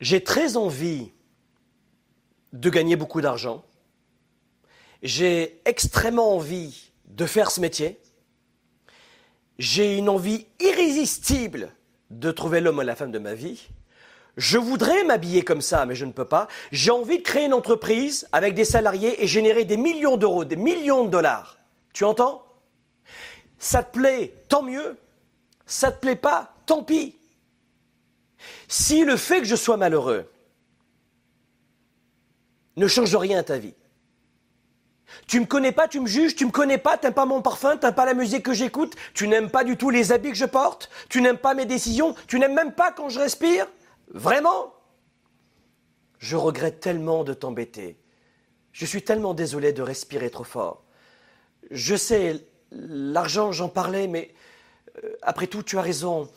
J'ai très envie de gagner beaucoup d'argent. J'ai extrêmement envie de faire ce métier. J'ai une envie irrésistible de trouver l'homme ou la femme de ma vie. Je voudrais m'habiller comme ça, mais je ne peux pas. J'ai envie de créer une entreprise avec des salariés et générer des millions d'euros, des millions de dollars. Tu entends? Ça te plaît, tant mieux. Ça te plaît pas, tant pis. Si le fait que je sois malheureux ne change rien à ta vie, tu me connais pas, tu me juges, tu me connais pas, t'aimes pas mon parfum, t'aimes pas la musique que j'écoute, tu n'aimes pas du tout les habits que je porte, tu n'aimes pas mes décisions, tu n'aimes même pas quand je respire, Vraiment Je regrette tellement de t'embêter. Je suis tellement désolé de respirer trop fort. Je sais, l'argent, j'en parlais, mais euh, après tout, tu as raison.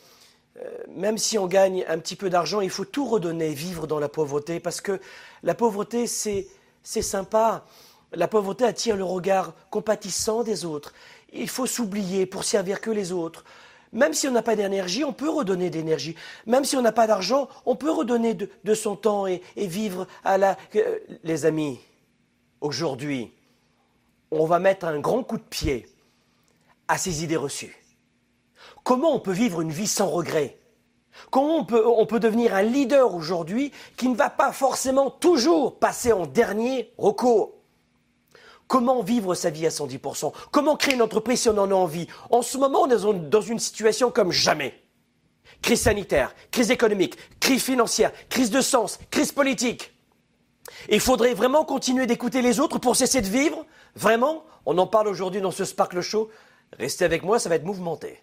Euh, même si on gagne un petit peu d'argent, il faut tout redonner, vivre dans la pauvreté, parce que la pauvreté, c'est, sympa. La pauvreté attire le regard compatissant des autres. Il faut s'oublier pour servir que les autres. Même si on n'a pas d'énergie, on peut redonner d'énergie. Même si on n'a pas d'argent, on peut redonner de, son temps et, vivre à la... Euh, les amis, aujourd'hui, on va mettre un grand coup de pied à ces idées reçues. Comment on peut vivre une vie sans regret? Comment on peut, devenir un leader aujourd'hui qui ne va pas forcément toujours passer en dernier recours? Comment vivre sa vie à 110% Comment créer une entreprise si on en a envie? En ce moment, on est dans une situation comme jamais. Crise sanitaire, crise économique, crise financière, crise de sens, crise politique. il faudrait vraiment continuer d'écouter les autres pour cesser de vivre? Vraiment? On en parle aujourd'hui dans ce Sparkle Show. Restez avec moi, ça va être mouvementé.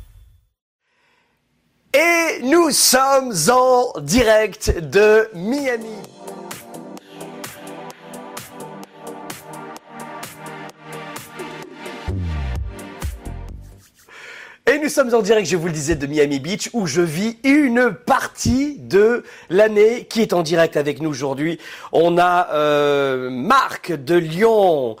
Et nous sommes en direct de Miami. Et nous sommes en direct, je vous le disais, de Miami Beach, où je vis une partie de l'année qui est en direct avec nous aujourd'hui. On a euh, Marc de Lyon,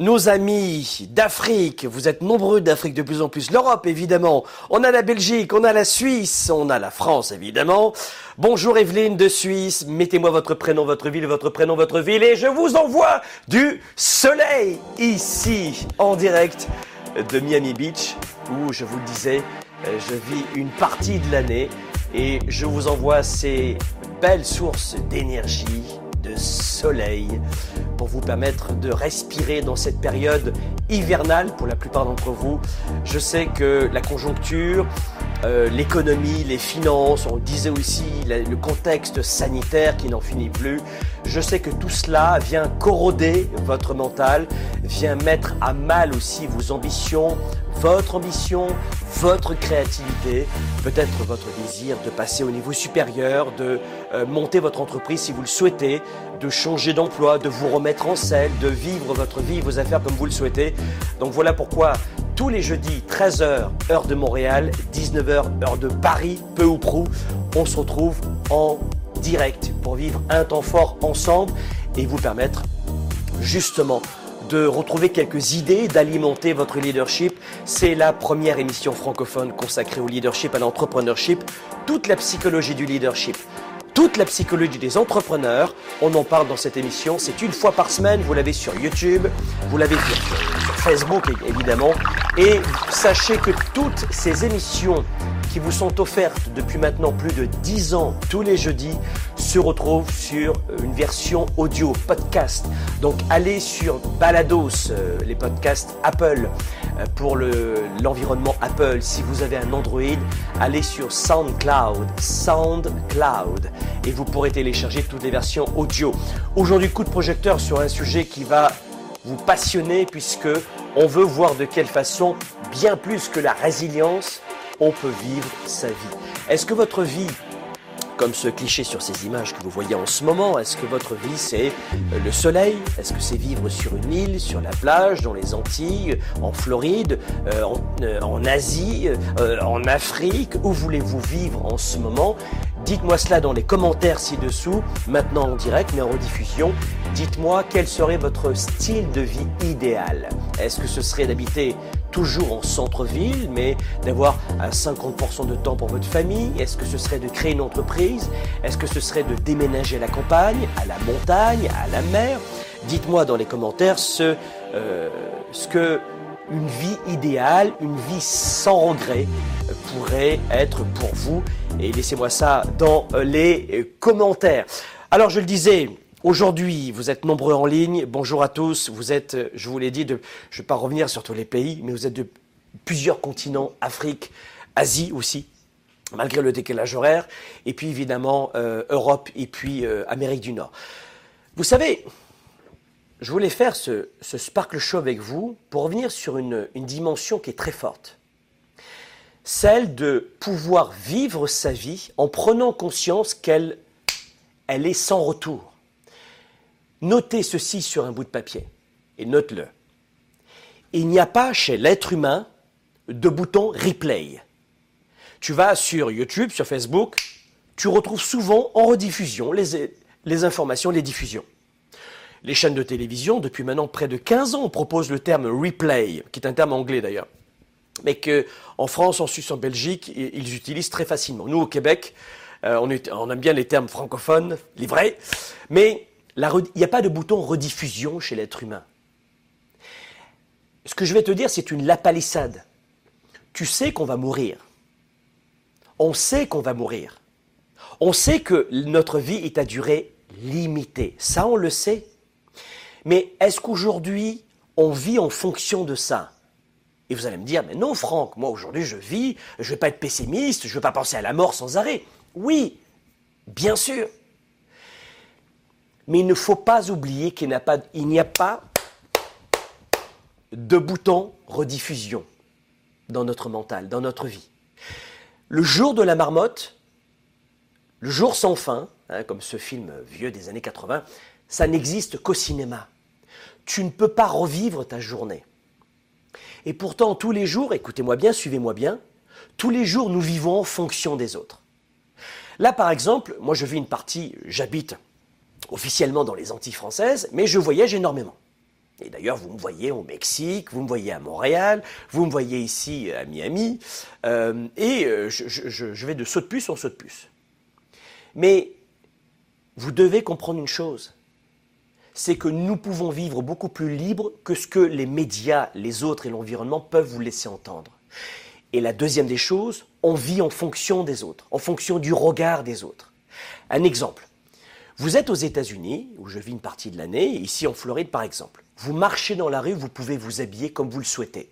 nos amis d'Afrique, vous êtes nombreux d'Afrique de plus en plus, l'Europe évidemment, on a la Belgique, on a la Suisse, on a la France évidemment. Bonjour Evelyne de Suisse, mettez-moi votre prénom, votre ville, votre prénom, votre ville et je vous envoie du soleil ici en direct de Miami Beach où, je vous le disais, euh, je vis une partie de l'année et je vous envoie ces belles sources d'énergie, de soleil, pour vous permettre de respirer dans cette période hivernale pour la plupart d'entre vous. Je sais que la conjoncture, euh, l'économie, les finances, on disait aussi le contexte sanitaire qui n'en finit plus. Je sais que tout cela vient corroder votre mental, vient mettre à mal aussi vos ambitions, votre ambition, votre créativité, peut-être votre désir de passer au niveau supérieur, de euh, monter votre entreprise si vous le souhaitez, de changer d'emploi, de vous remettre en selle, de vivre votre vie, vos affaires comme vous le souhaitez. Donc voilà pourquoi tous les jeudis, 13h, heure de Montréal, 19h, heure de Paris, peu ou prou, on se retrouve en direct pour vivre un temps fort ensemble et vous permettre justement de retrouver quelques idées, d'alimenter votre leadership. C'est la première émission francophone consacrée au leadership, à l'entrepreneurship, toute la psychologie du leadership toute la psychologie des entrepreneurs. On en parle dans cette émission. C'est une fois par semaine. Vous l'avez sur YouTube, vous l'avez sur, Facebook évidemment. Et sachez que toutes ces émissions qui vous sont offertes depuis maintenant plus de 10 ans tous les jeudis se retrouvent sur une version audio podcast. Donc allez sur Balados, euh, les podcasts Apple euh, pour l'environnement Apple. Si vous avez un Android, allez sur SoundCloud, SoundCloud et vous pourrez télécharger toutes les versions audio. Aujourd'hui, coup de projecteur sur un sujet qui va vous passionner puisque on veut voir de quelle façon, bien plus que la résilience, on peut vivre sa vie. Est-ce que votre vie comme ce cliché sur ces images que vous voyez en ce moment Est-ce que votre vie c'est euh, le soleil? Est-ce que c'est vivre sur une île, sur la plage, dans les Antilles, en Floride, euh, euh, en, Asie, en Afrique? Où voulez-vous vivre en ce moment? Dites-moi cela dans les commentaires ci-dessous, maintenant en direct mais en rediffusion. Dites-moi quel serait votre style de vie idéal. Est-ce que ce serait d'habiter toujours en centre-ville, mais d'avoir 50% de temps pour votre famille Est-ce que ce serait de créer une entreprise? Est-ce que ce serait de déménager à la campagne, à la montagne, à la mer? Dites-moi dans les commentaires ce, euh, ce que une vie idéale, une vie sans regret pourrait être pour vous. Et laissez-moi ça dans les commentaires. Alors je le disais, Aujourd'hui, vous êtes nombreux en ligne. Bonjour à tous. Vous êtes, je vous l'ai dit, de, je ne vais pas revenir sur tous les pays, mais vous êtes de plusieurs continents, Afrique, Asie aussi, malgré le décalage horaire, et puis évidemment euh, Europe et puis euh, Amérique du Nord. Vous savez, je voulais faire ce, Sparkle Show avec vous pour revenir sur une, une dimension qui est très forte. Celle de pouvoir vivre sa vie en prenant conscience qu'elle elle est sans retour. Notez ceci sur un bout de papier et note-le. Il n'y a pas chez l'être humain de bouton replay. Tu vas sur YouTube, sur Facebook, tu retrouves souvent en rediffusion les, informations, les diffusions. Les chaînes de télévision, depuis maintenant près de 15 ans, proposent le terme replay, qui est un terme anglais d'ailleurs, mais qu'en France, en Suisse, en Belgique, ils utilisent très facilement. Nous, au Québec, euh, on, on, aime bien les termes francophones, les vrais, mais il n'y a pas de bouton rediffusion chez l'être humain. Ce que je vais te dire, c'est une lapalissade. Tu sais qu'on va mourir. On sait qu'on va mourir. On sait que notre vie est à durée limitée. Ça, on le sait. Mais est-ce qu'aujourd'hui, on vit en fonction de ça? Et vous allez me dire, mais non, Franck, moi aujourd'hui, je vis, je ne vais pas être pessimiste, je ne vais pas penser à la mort sans arrêt. Oui, bien sûr. Mais il ne faut pas oublier qu'il n'y a pas, de bouton rediffusion dans notre mental, dans notre vie. Le jour de la marmotte, le jour sans fin, hein, comme ce film vieux des années 80, ça n'existe qu'au cinéma. Tu ne peux pas revivre ta journée. Et pourtant, tous les jours, écoutez-moi bien, suivez-moi bien, tous les jours, nous vivons en fonction des autres. Là, par exemple, moi je vis une partie, j'habite officiellement dans les Antilles françaises, mais je voyage énormément. Et d'ailleurs, vous me voyez au Mexique, vous me voyez à Montréal, vous me voyez ici à Miami, euh, et euh, je, vais de saut de puce en saut de puce. Mais vous devez comprendre une chose, c'est que nous pouvons vivre beaucoup plus libre que ce que les médias, les autres et l'environnement peuvent vous laisser entendre. Et la deuxième des choses, on vit en fonction des autres, en fonction du regard des autres. Un exemple. Vous êtes aux États-Unis, où je vis une partie de l'année, ici en Floride par exemple. Vous marchez dans la rue, vous pouvez vous habiller comme vous le souhaitez.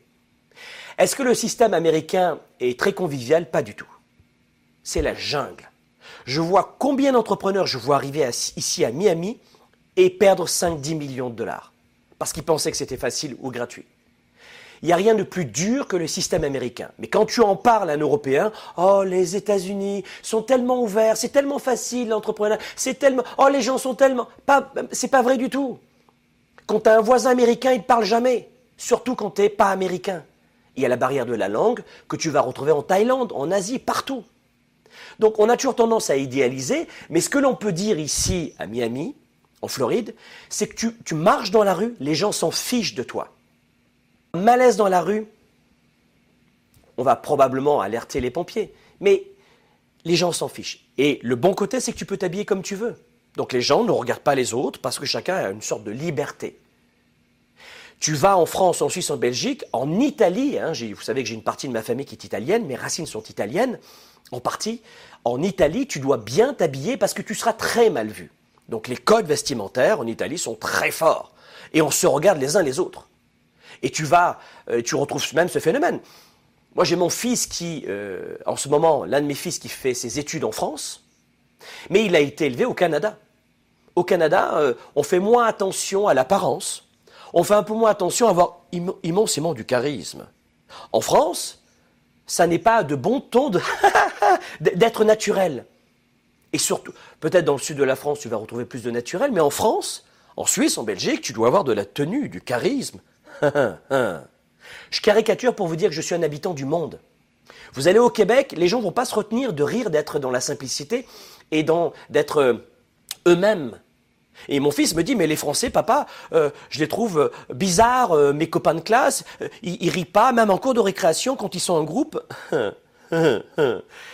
Est-ce que le système américain est très convivial? Pas du tout. C'est la jungle. Je vois combien d'entrepreneurs je vois arriver ici à Miami et perdre 5-10 millions de dollars parce qu'ils pensaient que c'était facile ou gratuit. Il n'y a rien de plus dur que le système américain. Mais quand tu en parles à un Européen, oh, les États-Unis sont tellement ouverts, c'est tellement facile l'entrepreneuriat, c'est tellement, oh, les gens sont tellement, c'est pas vrai du tout. Quand tu as un voisin américain, il ne parle jamais. Surtout quand tu n'es pas américain. Il y a la barrière de la langue que tu vas retrouver en Thaïlande, en Asie, partout. Donc on a toujours tendance à idéaliser, mais ce que l'on peut dire ici à Miami, en Floride, c'est que tu marches dans la rue, les gens s'en fichent de toi malaise dans la rue, on va probablement alerter les pompiers. Mais les gens s'en fichent. Et le bon côté, c'est que tu peux t'habiller comme tu veux. Donc les gens ne regardent pas les autres parce que chacun a une sorte de liberté. Tu vas en France, en Suisse, en Belgique, en Italie. Hein, vous savez que j'ai une partie de ma famille qui est italienne, mes racines sont italiennes, en partie. En Italie, tu dois bien t'habiller parce que tu seras très mal vu. Donc les codes vestimentaires en Italie sont très forts. Et on se regarde les uns les autres. Et tu vas, euh, tu retrouves même ce phénomène. Moi, j'ai mon fils qui, euh, en ce moment, l'un de mes fils qui fait ses études en France, mais il a été élevé au Canada. Au Canada, euh, on fait moins attention à l'apparence, on fait un peu moins attention à avoir immensément du charisme. En France, ça n'est pas de bon ton d'être naturel. Et surtout, peut-être dans le sud de la France, tu vas retrouver plus de naturel, mais en France, en Suisse, en Belgique, tu dois avoir de la tenue, du charisme. je caricature pour vous dire que je suis un habitant du monde. Vous allez au Québec, les gens vont pas se retenir de rire d'être dans la simplicité et d'être euh, eux-mêmes. Et mon fils me dit, mais les Français, papa, euh, je les trouve euh, bizarres, mes copains de classe, ils, rient pas, même en cours de récréation, quand ils sont en groupe.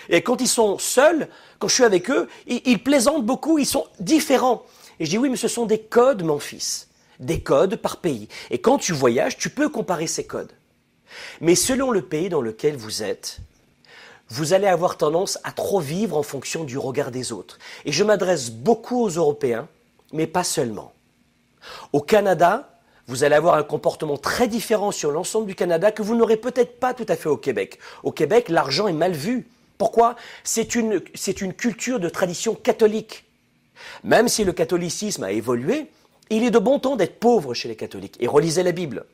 Et quand ils sont seuls, quand je suis avec eux, ils, ils plaisantent beaucoup, ils sont différents. Et je dis, oui, mais ce sont des codes, mon fils. Des codes par pays. Et quand tu voyages, tu peux comparer ces codes. Mais selon le pays dans lequel vous êtes, vous allez avoir tendance à trop vivre en fonction du regard des autres. Et je m'adresse beaucoup aux Européens, mais pas seulement. Au Canada, vous allez avoir un comportement très différent sur l'ensemble du Canada que vous n'aurez peut-être pas tout à fait au Québec. Au Québec, l'argent est mal vu. Pourquoi? C'est une, une culture de tradition catholique. Même si le catholicisme a évolué, il est de bon ton d'être pauvre chez les catholiques. Et relisez la Bible,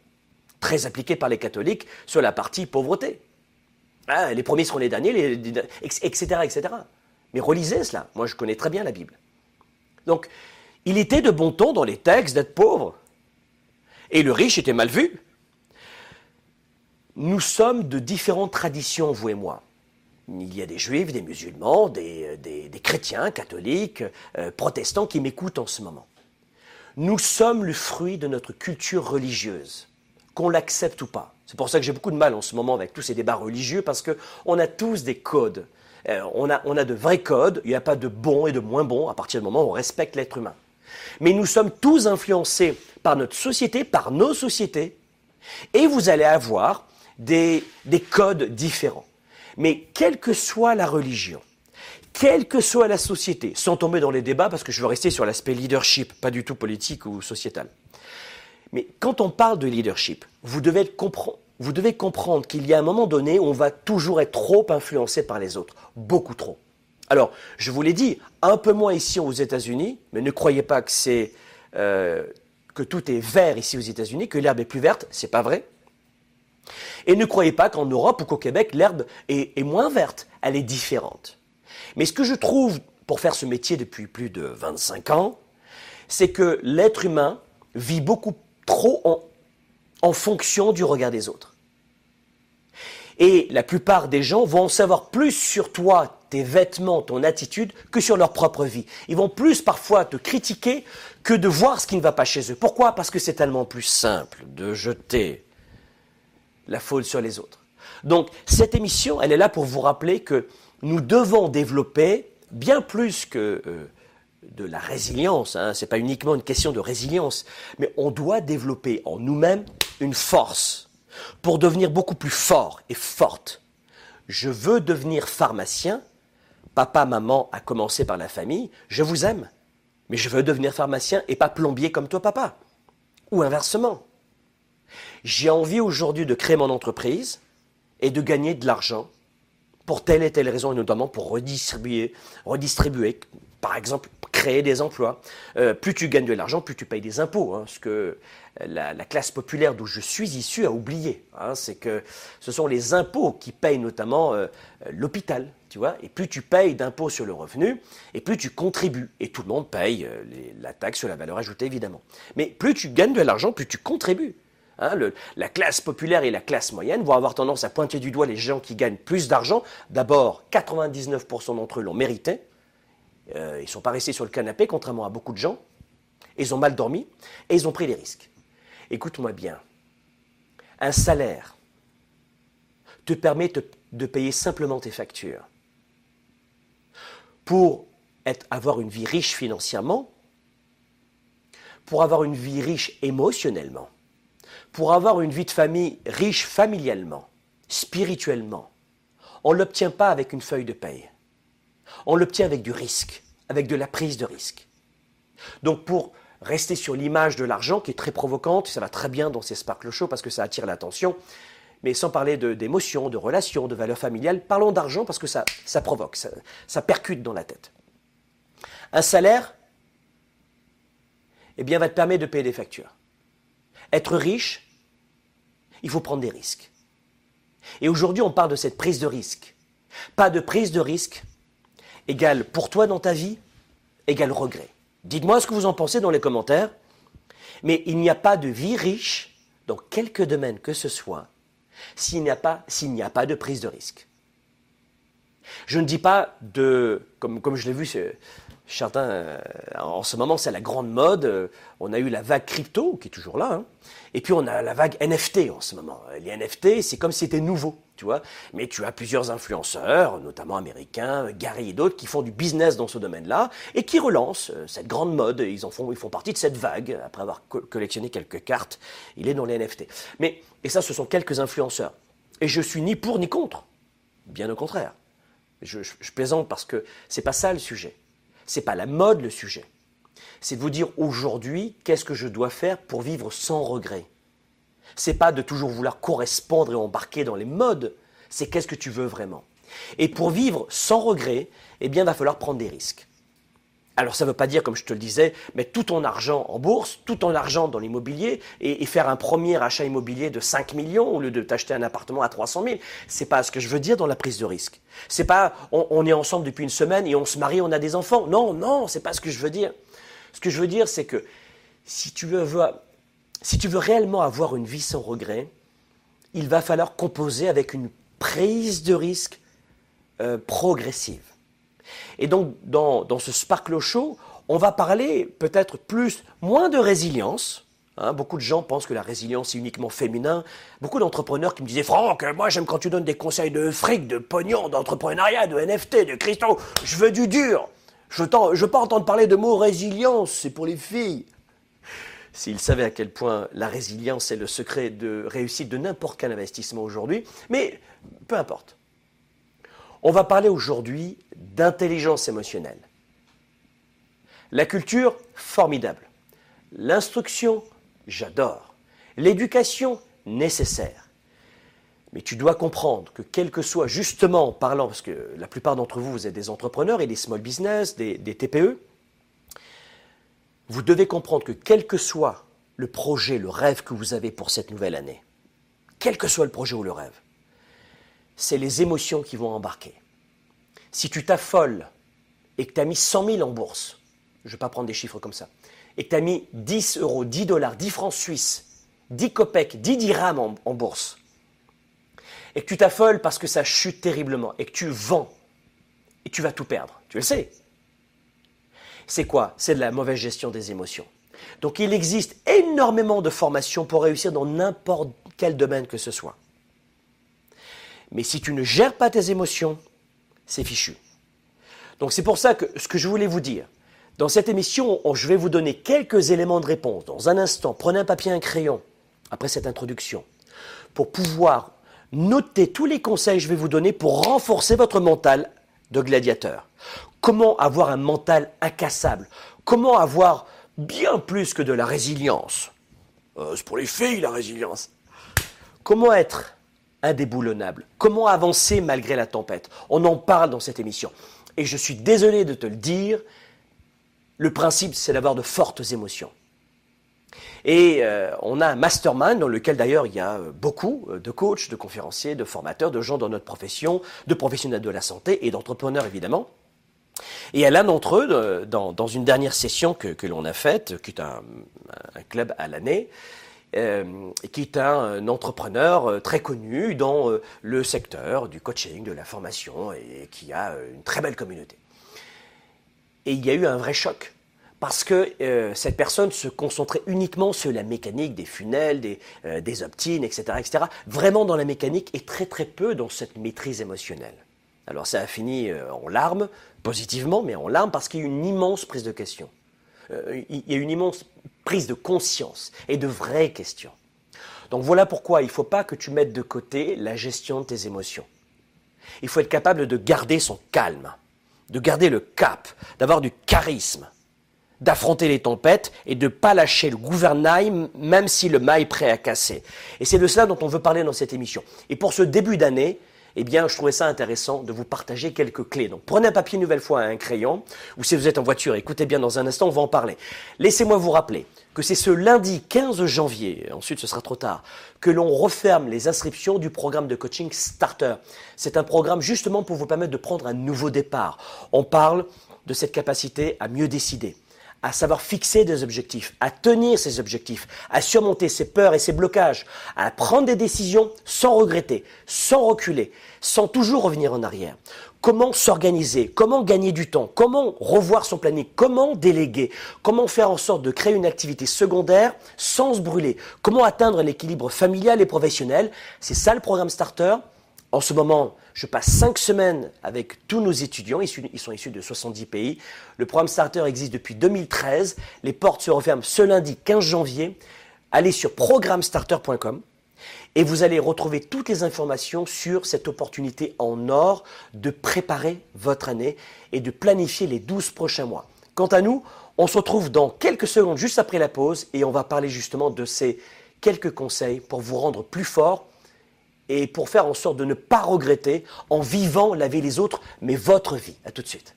très appliquée par les catholiques sur la partie pauvreté. Ah, les premiers seront les derniers, etc., etc. Mais relisez cela. Moi, je connais très bien la Bible. Donc, il était de bon ton dans les textes d'être pauvre. Et le riche était mal vu. Nous sommes de différentes traditions, vous et moi. Il y a des juifs, des musulmans, des, chrétiens, catholiques, euh, protestants qui m'écoutent en ce moment. Nous sommes le fruit de notre culture religieuse, qu'on l'accepte ou pas. C'est pour ça que j'ai beaucoup de mal en ce moment avec tous ces débats religieux, parce qu'on a tous des codes. Euh, on, a, on a de vrais codes, il n'y a pas de bons et de moins bons à partir du moment où on respecte l'être humain. Mais nous sommes tous influencés par notre société, par nos sociétés, et vous allez avoir des, des codes différents. Mais quelle que soit la religion, quelle que soit la société, sans tomber dans les débats, parce que je veux rester sur l'aspect leadership, pas du tout politique ou sociétal, mais quand on parle de leadership, vous devez, comprendre qu'il y a un moment donné où on va toujours être trop influencé par les autres, beaucoup trop. Alors, je vous l'ai dit, un peu moins ici aux États-Unis, mais ne croyez pas que euh, tout est vert ici aux États-Unis, que l'herbe est plus verte, c'est pas vrai. Et ne croyez pas qu'en Europe ou qu'au Québec, l'herbe est moins verte, elle est différente. Mais ce que je trouve, pour faire ce métier depuis plus de 25 ans, c'est que l'être humain vit beaucoup trop en, fonction du regard des autres. Et la plupart des gens vont en savoir plus sur toi, tes vêtements, ton attitude, que sur leur propre vie. Ils vont plus parfois te critiquer que de voir ce qui ne va pas chez eux. Pourquoi? Parce que c'est tellement plus simple de jeter la faute sur les autres. Donc cette émission, elle est là pour vous rappeler que nous devons développer bien plus que euh, de la résilience. Hein. Ce n'est pas uniquement une question de résilience, mais on doit développer en nous-mêmes une force pour devenir beaucoup plus fort et forte. Je veux devenir pharmacien. Papa, maman, a commencé par la famille. Je vous aime, mais je veux devenir pharmacien et pas plombier comme toi, papa. Ou inversement. J'ai envie aujourd'hui de créer mon entreprise et de gagner de l'argent pour telle et telle raison, et notamment pour redistribuer, redistribuer par exemple, créer des emplois. Euh, plus tu gagnes de l'argent, plus tu payes des impôts. Hein, ce que la, classe populaire d'où je suis issu a oublié. Hein, c'est que ce sont les impôts qui payent notamment euh, l'hôpital. Tu vois et plus tu payes d'impôts sur le revenu, et plus tu contribues. Et tout le monde paye euh, la taxe sur la valeur ajoutée, évidemment. Mais plus tu gagnes de l'argent, plus tu contribues. Hein, la classe populaire et la classe moyenne vont avoir tendance à pointer du doigt les gens qui gagnent plus d'argent. D'abord, 99% d'entre eux l'ont mérité, euh, ils ne sont pas restés sur le canapé, contrairement à beaucoup de gens. Ils ont mal dormi et ils ont pris des risques. Écoute-moi bien. Un salaire te permet de payer simplement tes factures. Pour avoir une vie riche financièrement, pour avoir une vie riche émotionnellement, Pour avoir une vie de famille riche familialement, spirituellement, on ne l'obtient pas avec une feuille de paye. On l'obtient avec du risque, avec de la prise de risque. Donc pour rester sur l'image de l'argent qui est très provocante, ça va très bien dans ces sparkle shows parce que ça attire l'attention, mais sans parler d'émotions, de, relations, de valeurs familiales, parlons d'argent parce que ça, provoque, ça, ça percute dans la tête. Un salaire, eh bien, va te permettre de payer des factures. Être riche, il faut prendre des risques. Et aujourd'hui, on parle de cette prise de risque. Pas de prise de risque égale pour toi dans ta vie, égale regret. Dites-moi ce que vous en pensez dans les commentaires. Mais il n'y a pas de vie riche dans quelque domaine que ce soit s'il n'y a pas, de prise de risque. Je ne dis pas de, comme, comme je l'ai vu certains, euh, en ce moment, c'est la grande mode. Euh, on a eu la vague crypto, qui est toujours là, hein. et puis on a la vague NFT en ce moment. Les NFT, c'est comme si c'était nouveau, tu vois. Mais tu as plusieurs influenceurs, notamment américains, Gary et d'autres, qui font du business dans ce domaine-là et qui relancent euh, cette grande mode. Ils en font, ils font partie de cette vague. Après avoir collectionné quelques cartes, il est dans les NFT. Mais et ça, ce sont quelques influenceurs. Et je suis ni pour ni contre. Bien au contraire. Je, je plaisante parce que c'est pas ça le sujet. C'est pas la mode le sujet. C'est de vous dire aujourd'hui qu'est-ce que je dois faire pour vivre sans regret? C'est pas de toujours vouloir correspondre et embarquer dans les modes. C'est qu'est-ce que tu veux vraiment? Et pour vivre sans regret, eh bien, il va falloir prendre des risques. Alors ça ne veut pas dire, comme je te le disais, mettre tout ton argent en bourse, tout ton argent dans l'immobilier et, faire un premier achat immobilier de 5 millions au lieu de t'acheter un appartement à 300 000. C'est pas ce que je veux dire dans la prise de risque. C'est pas on, est ensemble depuis une semaine et on se marie, on a des enfants. Non, non, c'est pas ce que je veux dire. Ce que je veux dire, c'est que si tu veux, si réellement avoir une vie sans regret, il va falloir composer avec une prise de risque euh, progressive. Et donc, dans, ce Sparkle Show, on va parler peut-être plus, moins de résilience. Hein. beaucoup de gens pensent que la résilience est uniquement féminin. Beaucoup d'entrepreneurs qui me disaient Franck, moi j'aime quand tu donnes des conseils de fric, de pognon, d'entrepreneuriat, de NFT, de cristaux. Je veux du dur. Je ne veux pas entendre parler de mot résilience, c'est pour les filles. S'ils savaient à quel point la résilience est le secret de réussite de n'importe quel investissement aujourd'hui, mais peu importe. On va parler aujourd'hui d'intelligence émotionnelle. La culture, formidable. L'instruction, j'adore. L'éducation, nécessaire. Mais tu dois comprendre que quel que soit, justement en parlant, parce que la plupart d'entre vous, vous êtes des entrepreneurs et des small business, des, des TPE, vous devez comprendre que quel que soit le projet, le rêve que vous avez pour cette nouvelle année, quel que soit le projet ou le rêve, c'est les émotions qui vont embarquer. Si tu t'affoles et que tu as mis 100 000 en bourse, je ne vais pas prendre des chiffres comme ça, et que tu as mis 10 euros, 10 dollars, 10 francs suisses, 10 copecs, 10 dirhams en, en bourse, et que tu t'affoles parce que ça chute terriblement, et que tu vends, et tu vas tout perdre, tu le sais. C'est quoi? C'est de la mauvaise gestion des émotions. Donc il existe énormément de formations pour réussir dans n'importe quel domaine que ce soit. Mais si tu ne gères pas tes émotions, c'est fichu. Donc c'est pour ça que ce que je voulais vous dire, dans cette émission, je vais vous donner quelques éléments de réponse. Dans un instant, prenez un papier et un crayon, après cette introduction, pour pouvoir noter tous les conseils que je vais vous donner pour renforcer votre mental de gladiateur. Comment avoir un mental incassable? Comment avoir bien plus que de la résilience? Euh, C'est pour les filles la résilience. Comment être indéboulonnable. Comment avancer malgré la tempête? On en parle dans cette émission. Et je suis désolé de te le dire, le principe c'est d'avoir de fortes émotions. Et euh, on a un mastermind dans lequel d'ailleurs il y a euh, beaucoup euh, de coachs, de conférenciers, de formateurs, de gens dans notre profession, de professionnels de la santé et d'entrepreneurs évidemment. Et a l'un d'entre eux, dans, une dernière session que, l'on a faite, qui est un club à l'année, euh, qui est un, entrepreneur euh, très connu dans euh, le secteur du coaching, de la formation, et qui a une très belle communauté. Et il y a eu un vrai choc parce que cette personne se concentrait uniquement sur la mécanique des funnels, des, des optines, etc., etc., vraiment dans la mécanique et très très peu dans cette maîtrise émotionnelle. Alors ça a fini en larmes, positivement, mais en larmes parce qu'il y a eu une immense prise de question. il y a eu une immense prise de conscience et de vraies questions. Donc voilà pourquoi il ne faut pas que tu mettes de côté la gestion de tes émotions. Il faut être capable de garder son calme, de garder le cap, d'avoir du charisme, d'affronter les tempêtes et de ne pas lâcher le gouvernail même si le mât est prêt à casser. Et c'est de cela dont on veut parler dans cette émission. Et pour ce début d'année, eh bien, je trouvais ça intéressant de vous partager quelques clés. Donc, prenez un papier une nouvelle fois, un crayon, ou si vous êtes en voiture, écoutez bien dans un instant, on va en parler. Laissez-moi vous rappeler que c'est ce lundi 15 janvier, ensuite ce sera trop tard, que l'on referme les inscriptions du programme de coaching Starter. C'est un programme justement pour vous permettre de prendre un nouveau départ. On parle de cette capacité à mieux décider à savoir fixer des objectifs, à tenir ses objectifs, à surmonter ses peurs et ses blocages, à prendre des décisions sans regretter, sans reculer, sans toujours revenir en arrière. Comment s'organiser, comment gagner du temps, comment revoir son planning, comment déléguer, comment faire en sorte de créer une activité secondaire sans se brûler, comment atteindre l'équilibre familial et professionnel? C'est ça le programme Starter. En ce moment, je passe cinq semaines avec tous nos étudiants, ils sont issus de 70 pays. Le programme Starter existe depuis 2013. Les portes se referment ce lundi 15 janvier. Allez sur programmestarter.com et vous allez retrouver toutes les informations sur cette opportunité en or de préparer votre année et de planifier les 12 prochains mois. Quant à nous, on se retrouve dans quelques secondes juste après la pause et on va parler justement de ces quelques conseils pour vous rendre plus fort et pour faire en sorte de ne pas regretter en vivant la vie des autres, mais votre vie. À tout de suite.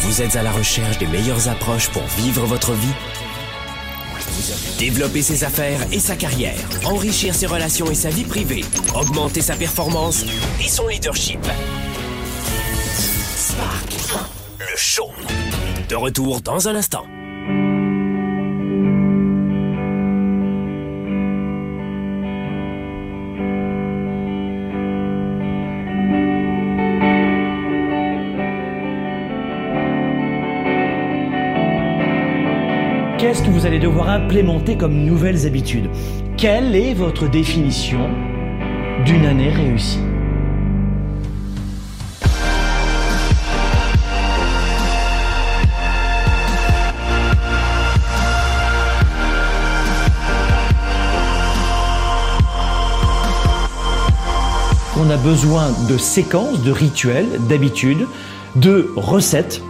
Vous êtes à la recherche des meilleures approches pour vivre votre vie? Développer ses affaires et sa carrière, enrichir ses relations et sa vie privée, augmenter sa performance et son leadership. Spark, le show. De retour dans un instant. qu'est-ce que allez devoir implémenter comme nouvelles habitudes. Quelle est votre définition d'une année réussie On a besoin de séquences, de rituels, d'habitudes, de recettes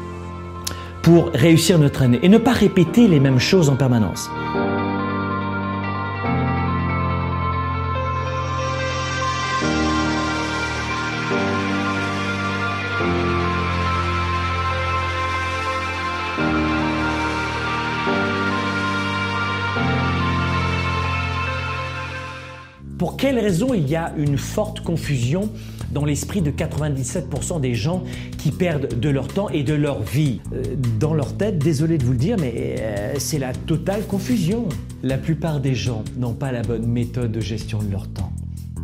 pour réussir notre année et ne pas répéter les mêmes choses en permanence. Pour quelles raisons il y a une forte confusion dans l'esprit de 97% des gens qui perdent de leur temps et de leur vie. Euh, dans leur tête, désolé de vous le dire, mais euh, c'est la totale confusion. La plupart des gens n'ont pas la bonne méthode de gestion de leur temps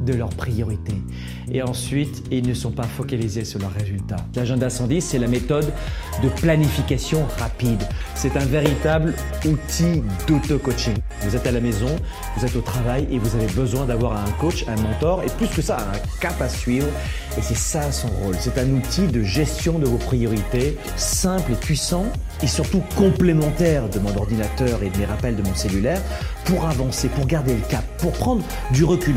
de leurs priorités. Et ensuite, ils ne sont pas focalisés sur leurs résultats. L'agenda 110, c'est la méthode de planification rapide. C'est un véritable outil d'auto-coaching. Vous êtes à la maison, vous êtes au travail et vous avez besoin d'avoir un coach, un mentor et plus que ça, un cap à suivre. Et c'est ça son rôle. C'est un outil de gestion de vos priorités, simple et puissant et surtout complémentaire de mon ordinateur et de mes rappels de mon cellulaire pour avancer, pour garder le cap, pour prendre du recul.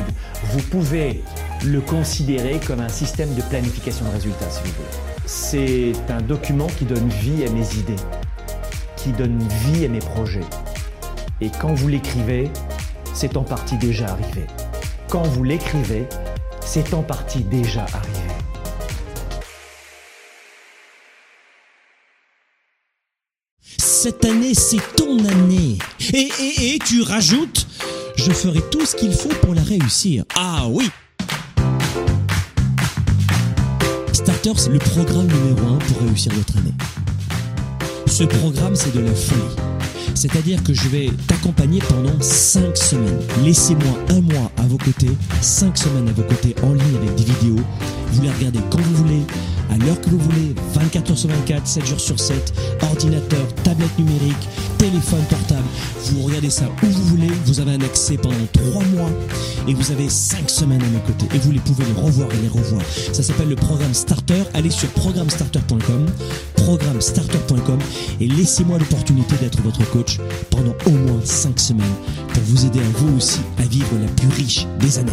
Vous pouvez le considérer comme un système de planification de résultats, si vous voulez. C'est un document qui donne vie à mes idées, qui donne vie à mes projets. Et quand vous l'écrivez, c'est en partie déjà arrivé. Quand vous l'écrivez, c'est en partie déjà arrivé. Cette année, c'est ton année. Et, et, et tu rajoutes, je ferai tout ce qu'il faut pour la réussir. Ah oui Starter, c'est le programme numéro un pour réussir votre année. Ce programme, c'est de la folie. C'est-à-dire que je vais t'accompagner pendant 5 semaines. Laissez-moi un mois à vos côtés, 5 semaines à vos côtés en ligne avec des vidéos. Vous les regardez quand vous voulez, à l'heure que vous voulez, 24 heures sur 24, 7 jours sur 7, ordinateur, tablette numérique, téléphone portable. Vous regardez ça où vous voulez, vous avez un accès pendant trois mois et vous avez cinq semaines à mes côtés et vous les pouvez les revoir et les revoir. Ça s'appelle le programme Starter. Allez sur programmestarter.com, programmestarter.com et laissez-moi l'opportunité d'être votre coach pendant au moins cinq semaines pour vous aider à vous aussi à vivre la plus riche des années.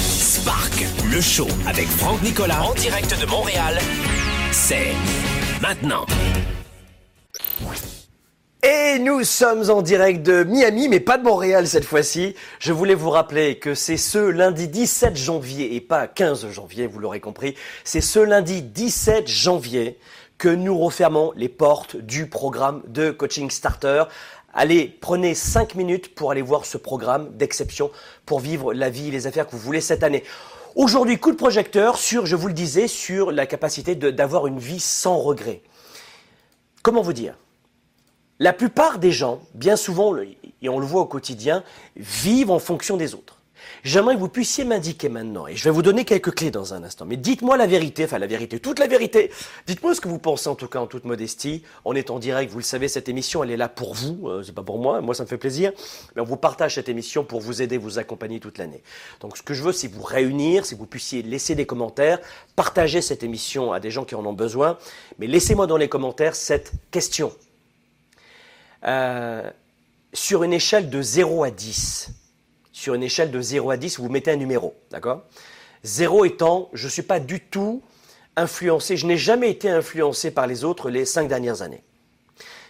Spark, le show avec Franck Nicolas en direct de Montréal, c'est maintenant. Et nous sommes en direct de Miami, mais pas de Montréal cette fois-ci. Je voulais vous rappeler que c'est ce lundi 17 janvier et pas 15 janvier, vous l'aurez compris. C'est ce lundi 17 janvier que nous refermons les portes du programme de coaching starter. Allez, prenez 5 minutes pour aller voir ce programme d'exception pour vivre la vie et les affaires que vous voulez cette année. Aujourd'hui, coup de projecteur sur, je vous le disais, sur la capacité d'avoir une vie sans regret. Comment vous dire? La plupart des gens, bien souvent, et on le voit au quotidien, vivent en fonction des autres. J'aimerais que vous puissiez m'indiquer maintenant, et je vais vous donner quelques clés dans un instant, mais dites-moi la vérité, enfin la vérité, toute la vérité. Dites-moi ce que vous pensez en tout cas en toute modestie. On est en direct, vous le savez, cette émission, elle est là pour vous, euh, c'est pas pour moi, moi ça me fait plaisir, mais on vous partage cette émission pour vous aider, vous accompagner toute l'année. Donc ce que je veux, c'est vous réunir, c'est que vous puissiez laisser des commentaires, partager cette émission à des gens qui en ont besoin, mais laissez-moi dans les commentaires cette question. Euh, sur une échelle de 0 à 10, sur une échelle de 0 à 10, vous mettez un numéro, d'accord? 0 étant, je ne suis pas du tout influencé, je n'ai jamais été influencé par les autres les 5 dernières années.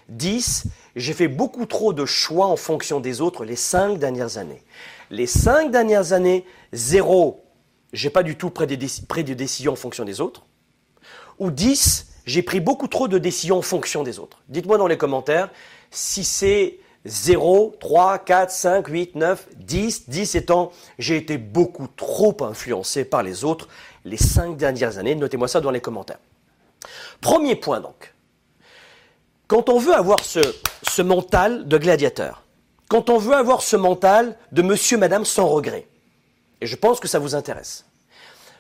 10, j'ai fait beaucoup trop de choix en fonction des autres les 5 dernières années. Les 5 dernières années, 0, j'ai pas du tout pris de, pris de décisions en fonction des autres. Ou 10, j'ai pris beaucoup trop de décisions en fonction des autres. Dites-moi dans les commentaires si c'est 0, 3, 4, 5, 8, 9, 10, 10 étant j'ai été beaucoup trop influencé par les autres les 5 dernières années. Notez-moi ça dans les commentaires. Premier point donc. Quand on veut avoir ce, ce mental de gladiateur, quand on veut avoir ce mental de monsieur, madame sans regret, et je pense que ça vous intéresse,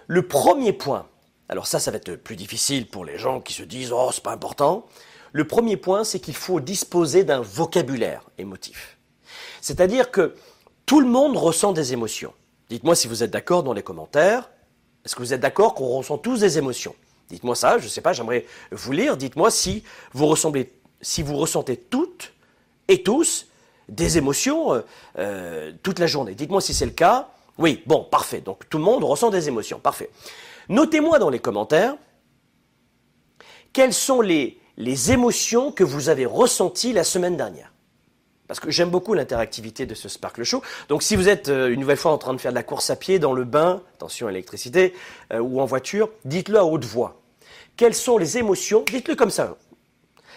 le premier point, alors ça, ça va être plus difficile pour les gens qui se disent oh, c'est pas important. Le premier point, c'est qu'il faut disposer d'un vocabulaire émotif. C'est-à-dire que tout le monde ressent des émotions. Dites-moi si vous êtes d'accord dans les commentaires. Est-ce que vous êtes d'accord qu'on ressent tous des émotions? Dites-moi ça, je ne sais pas, j'aimerais vous lire. Dites-moi si vous, si vous ressentez toutes et tous des émotions euh, euh, toute la journée. Dites-moi si c'est le cas. Oui, bon, parfait. Donc tout le monde ressent des émotions. Parfait. Notez-moi dans les commentaires quelles sont les, les émotions que vous avez ressenties la semaine dernière. Parce que j'aime beaucoup l'interactivité de ce Sparkle Show. Donc si vous êtes euh, une nouvelle fois en train de faire de la course à pied, dans le bain, attention à l'électricité, euh, ou en voiture, dites-le à haute voix. Quelles sont les émotions? Dites-le comme ça.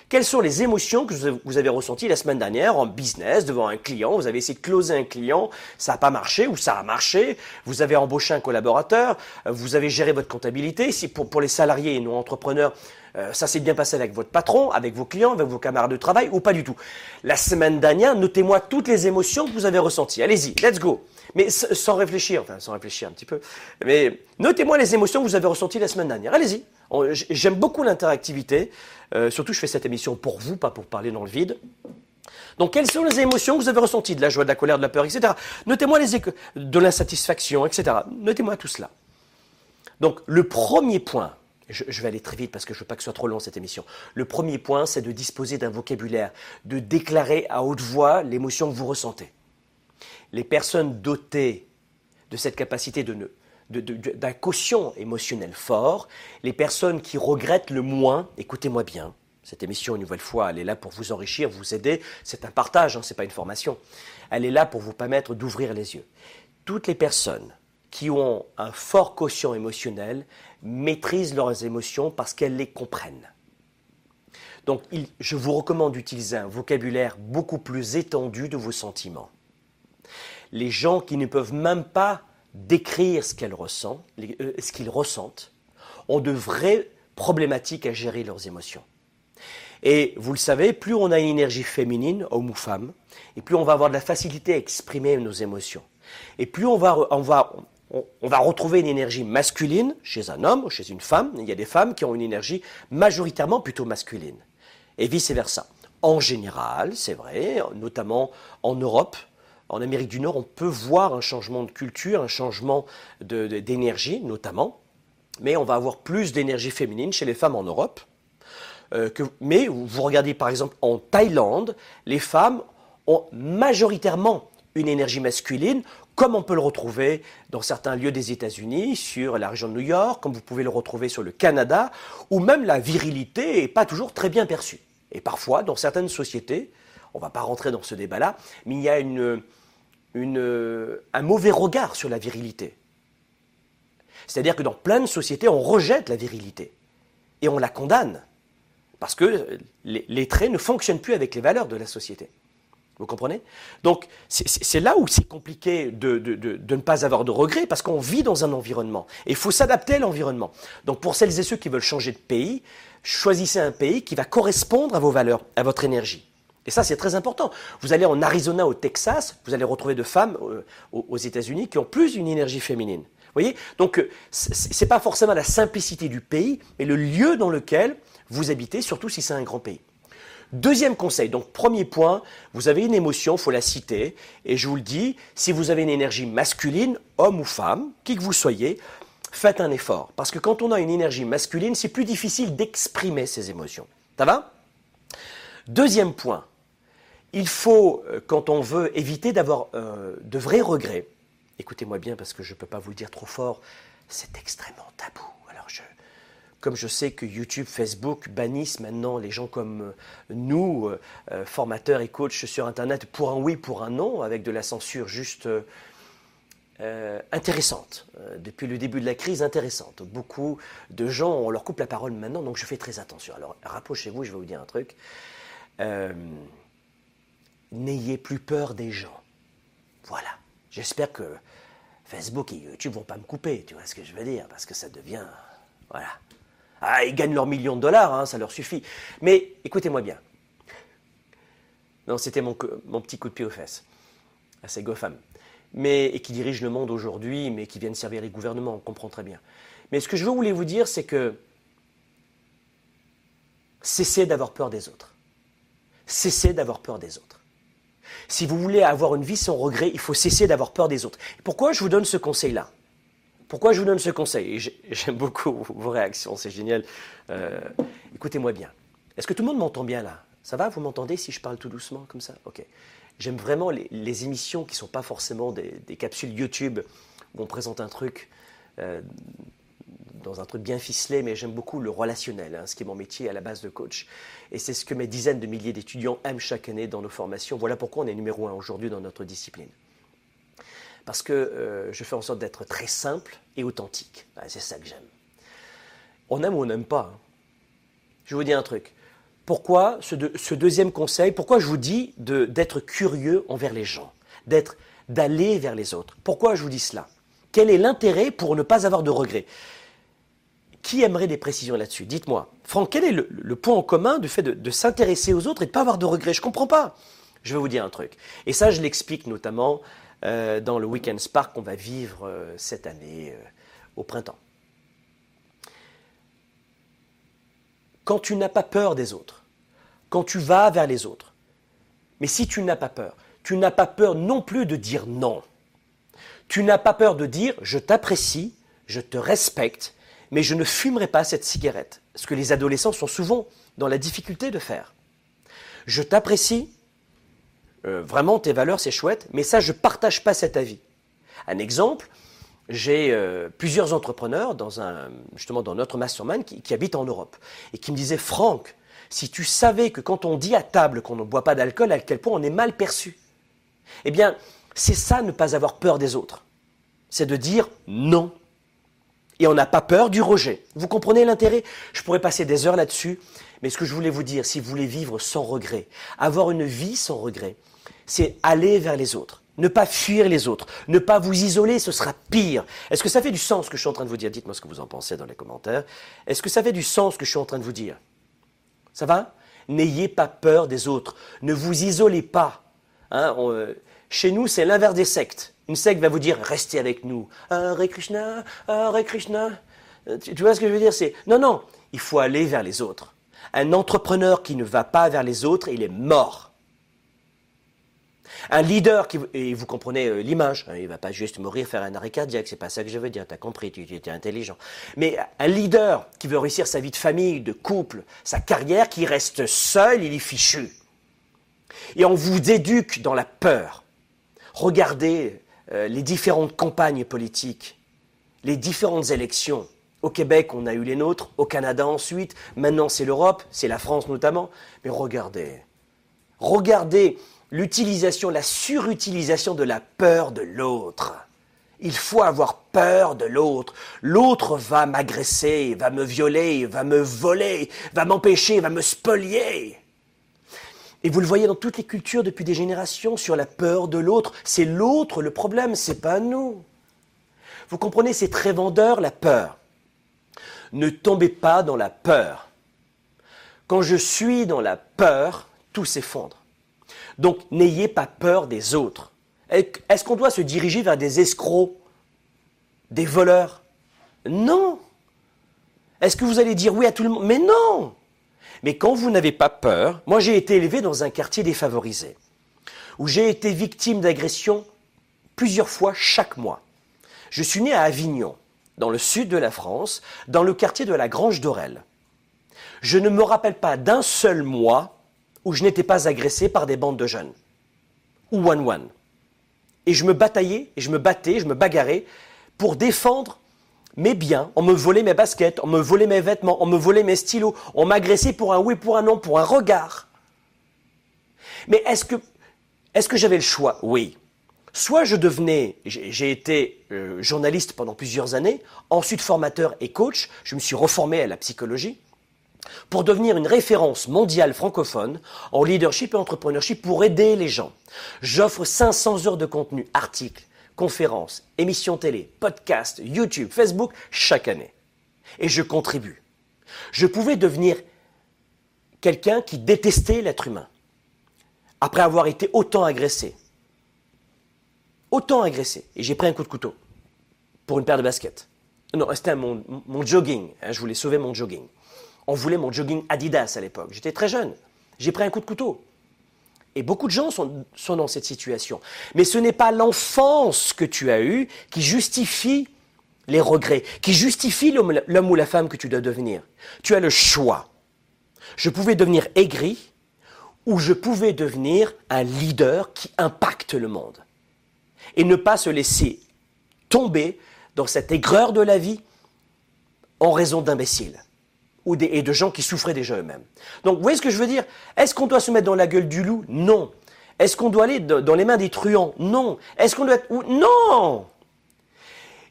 Quelles sont les émotions que vous avez ressenties la semaine dernière en business, devant un client? Vous avez essayé de closer un client, ça n'a pas marché ou ça a marché. Vous avez embauché un collaborateur, euh, vous avez géré votre comptabilité. Si pour, pour les salariés et non entrepreneurs, euh, ça s'est bien passé avec votre patron, avec vos clients, avec vos camarades de travail ou pas du tout. La semaine dernière, notez-moi toutes les émotions que vous avez ressenties. Allez-y, let's go. Mais sans réfléchir, enfin sans réfléchir un petit peu. Mais notez-moi les émotions que vous avez ressenties la semaine dernière. Allez-y. J'aime beaucoup l'interactivité. Euh, surtout, je fais cette émission pour vous, pas pour parler dans le vide. Donc, quelles sont les émotions que vous avez ressenties De la joie, de la colère, de la peur, etc. Notez-moi les de l'insatisfaction, etc. Notez-moi tout cela. Donc, le premier point, je, vais aller très vite parce que je ne veux pas que ce soit trop long cette émission. Le premier point, c'est de disposer d'un vocabulaire, de déclarer à haute voix l'émotion que vous ressentez. Les personnes dotées de cette capacité d'un quotient émotionnel fort, les personnes qui regrettent le moins, écoutez-moi bien, cette émission, une nouvelle fois, elle est là pour vous enrichir, vous aider. C'est un partage, hein, ce n'est pas une formation. Elle est là pour vous permettre d'ouvrir les yeux. Toutes les personnes qui ont un fort quotient émotionnel maîtrisent leurs émotions parce qu'elles les comprennent. Donc, je vous recommande d'utiliser un vocabulaire beaucoup plus étendu de vos sentiments. Les gens qui ne peuvent même pas décrire ce qu'elles ressentent, euh, ce qu'ils ressentent, ont de vraies problématiques à gérer leurs émotions. Et vous le savez, plus on a une énergie féminine, homme ou femme, et plus on va avoir de la facilité à exprimer nos émotions. Et plus on va, on va, on, va retrouver une énergie masculine chez un homme ou chez une femme. Il y a des femmes qui ont une énergie majoritairement plutôt masculine. Et vice-versa. En général, c'est vrai, notamment en Europe, en Amérique du Nord, on peut voir un changement de culture, un changement d'énergie notamment, mais on va avoir plus d'énergie féminine chez les femmes en Europe. Euh, mais vous regardez par exemple en Thaïlande, les femmes ont majoritairement une énergie masculine, comme on peut le retrouver dans certains lieux des États-Unis, sur la région de New York, comme vous pouvez le retrouver sur le Canada, où même la virilité n'est pas toujours très bien perçue. Et parfois, dans certaines sociétés, on ne va pas rentrer dans ce débat-là, mais il y a une, un mauvais regard sur la virilité. C'est-à-dire que dans plein de sociétés, on rejette la virilité et on la condamne parce que les traits ne fonctionnent plus avec les valeurs de la société. Vous comprenez? Donc, c'est là où c'est compliqué de, ne pas avoir de regrets, parce qu'on vit dans un environnement. Et il faut s'adapter à l'environnement. Donc, pour celles et ceux qui veulent changer de pays, choisissez un pays qui va correspondre à vos valeurs, à votre énergie. Et ça, c'est très important. Vous allez en Arizona, au Texas, vous allez retrouver de femmes euh, aux États-Unis qui ont plus une énergie féminine. Vous voyez? Donc, euh, ce n'est pas forcément la simplicité du pays, mais le lieu dans lequel vous habitez, surtout si c'est un grand pays. Deuxième conseil, donc premier point, vous avez une émotion, il faut la citer, et je vous le dis, si vous avez une énergie masculine, homme ou femme, qui que vous soyez, faites un effort. Parce que quand on a une énergie masculine, c'est plus difficile d'exprimer ses émotions. Ça va? Deuxième point, il faut, euh, quand on veut éviter d'avoir euh, de vrais regrets, écoutez-moi bien parce que je ne peux pas vous le dire trop fort, c'est extrêmement tabou comme je sais que YouTube, Facebook bannissent maintenant les gens comme euh, nous, formateurs et coachs sur Internet, pour un oui, pour un non, avec de la censure juste intéressante. depuis le début de la crise, intéressante. Beaucoup de gens, on leur coupe la parole maintenant, donc je fais très attention. Alors, rapprochez-vous, je vais vous dire un truc. N'ayez plus peur des gens. Voilà. J'espère que Facebook et YouTube vont pas me couper, tu vois ce que je veux dire, parce que ça devient... Voilà. Ah, ils gagnent leurs millions de dollars, hein, ça leur suffit. Mais écoutez-moi bien. Non, c'était mon, petit coup de pied aux fesses à ces GoFam. Mais, et qui dirigent le monde aujourd'hui, mais qui viennent servir les gouvernements, on comprend très bien. Mais ce que je voulais vous dire, c'est que cessez d'avoir peur des autres. Cessez d'avoir peur des autres. Si vous voulez avoir une vie sans regret, il faut cesser d'avoir peur des autres. Pourquoi je vous donne ce conseil-là? Pourquoi je vous donne ce conseil? J'aime beaucoup vos réactions, c'est génial. Euh, écoutez-moi bien. Est-ce que tout le monde m'entend bien là? Ça va? Vous m'entendez si je parle tout doucement comme ça? Ok. J'aime vraiment les, émissions qui ne sont pas forcément des, capsules YouTube où on présente un truc euh, dans un truc bien ficelé, mais j'aime beaucoup le relationnel, hein, ce qui est mon métier à la base de coach. Et c'est ce que mes dizaines de milliers d'étudiants aiment chaque année dans nos formations. Voilà pourquoi on est numéro un aujourd'hui dans notre discipline parce que euh, je fais en sorte d'être très simple et authentique. c'est ça que j'aime. On aime ou on n'aime pas. Hein. Je vous dis un truc. Pourquoi ce, ce deuxième conseil Pourquoi je vous dis d'être curieux envers les gens, d'être d'aller vers les autres? Pourquoi je vous dis cela? Quel est l'intérêt pour ne pas avoir de regrets? Qui aimerait des précisions là-dessus? Dites-moi. Franck, quel est le, point en commun du fait de, s'intéresser aux autres et de ne pas avoir de regrets? Je ne comprends pas. Je vais vous dire un truc. Et ça, je l'explique notamment euh, dans le Weekend Spark qu'on va vivre euh, cette année euh, au printemps. Quand tu n'as pas peur des autres, quand tu vas vers les autres, mais si tu n'as pas peur, tu n'as pas peur non plus de dire non. Tu n'as pas peur de dire je t'apprécie, je te respecte, mais je ne fumerai pas cette cigarette. Ce que les adolescents sont souvent dans la difficulté de faire. Je t'apprécie, euh, vraiment tes valeurs c'est chouette, mais ça je ne partage pas cet avis. Un exemple, j'ai euh, plusieurs entrepreneurs dans un, justement dans notre mastermind qui, habitent en Europe et qui me disaient Franck, si tu savais que quand on dit à table qu'on ne boit pas d'alcool, à quel point on est mal perçu. Eh bien, c'est ça ne pas avoir peur des autres. C'est de dire non. Et on n'a pas peur du rejet. Vous comprenez l'intérêt? Je pourrais passer des heures là-dessus, mais ce que je voulais vous dire, si vous voulez vivre sans regret, avoir une vie sans regret, c'est aller vers les autres. Ne pas fuir les autres, ne pas vous isoler, ce sera pire. Est-ce que ça fait du sens ce que je suis en train de vous dire? Dites-moi ce que vous en pensez dans les commentaires. Est-ce que ça fait du sens ce que je suis en train de vous dire? Ça va? N'ayez pas peur des autres. Ne vous isolez pas. Hein, euh, chez nous, c'est l'inverse des sectes. Une secte va vous dire restez avec nous. Hare Krishna, Hare Krishna. Euh, Tu, tu vois ce que je veux dire C'est non, non. Il faut aller vers les autres. Un entrepreneur qui ne va pas vers les autres, il est mort. Un leader qui, et vous comprenez euh, l'image, hein, il va pas juste mourir, faire un arrêt cardiaque, c'est pas ça que je veux dire, t'as compris, tu, tu étais intelligent. Mais un leader qui veut réussir sa vie de famille, de couple, sa carrière, qui reste seul, il est fichu. Et on vous éduque dans la peur. Regardez euh, les différentes campagnes politiques, les différentes élections. Au Québec, on a eu les nôtres, au Canada ensuite, maintenant c'est l'Europe, c'est la France notamment. Mais regardez, regardez l'utilisation, la surutilisation de la peur de l'autre. Il faut avoir peur de l'autre. L'autre va m'agresser, va me violer, va me voler, va m'empêcher, va me spolier. Et vous le voyez dans toutes les cultures depuis des générations sur la peur de l'autre. C'est l'autre le problème, c'est pas nous. Vous comprenez, c'est très vendeur la peur. Ne tombez pas dans la peur. Quand je suis dans la peur, tout s'effondre. Donc n'ayez pas peur des autres. Est-ce qu'on doit se diriger vers des escrocs, des voleurs? Non. Est-ce que vous allez dire oui à tout le monde? Mais non. Mais quand vous n'avez pas peur, moi j'ai été élevé dans un quartier défavorisé, où j'ai été victime d'agressions plusieurs fois chaque mois. Je suis né à Avignon, dans le sud de la France, dans le quartier de la Grange d'Orel. Je ne me rappelle pas d'un seul mois où je n'étais pas agressé par des bandes de jeunes, ou one-one. Et je me bataillais, et je me battais, je me bagarrais pour défendre mes biens, on me volait mes baskets, on me volait mes vêtements, on me volait mes stylos, on m'agressait pour un oui, pour un non, pour un regard. Mais est-ce que, j'avais le choix? Oui. Soit je devenais, j'ai été euh, journaliste pendant plusieurs années, ensuite formateur et coach, je me suis reformé à la psychologie, pour devenir une référence mondiale francophone en leadership et entrepreneurship pour aider les gens. J'offre 500 heures de contenu, articles, conférences, émissions télé, podcasts, YouTube, Facebook chaque année. Et je contribue. Je pouvais devenir quelqu'un qui détestait l'être humain après avoir été autant agressé. Autant agressé. Et j'ai pris un coup de couteau pour une paire de baskets. Non, c'était mon, jogging. Hein, je voulais sauver mon jogging. On voulait mon jogging Adidas à l'époque. J'étais très jeune. J'ai pris un coup de couteau. Beaucoup de gens sont, sont dans cette situation. Mais ce n'est pas l'enfance que tu as eue qui justifie les regrets, qui justifie l'homme ou la femme que tu dois devenir. Tu as le choix. Je pouvais devenir aigri ou je pouvais devenir un leader qui impacte le monde. Et ne pas se laisser tomber dans cette aigreur de la vie en raison d'imbéciles ou et de gens qui souffraient déjà eux-mêmes. Donc, vous voyez ce que je veux dire? Est-ce qu'on doit se mettre dans la gueule du loup? Non. Est-ce qu'on doit aller dans les mains des truands? Non. Est-ce qu'on doit être... Non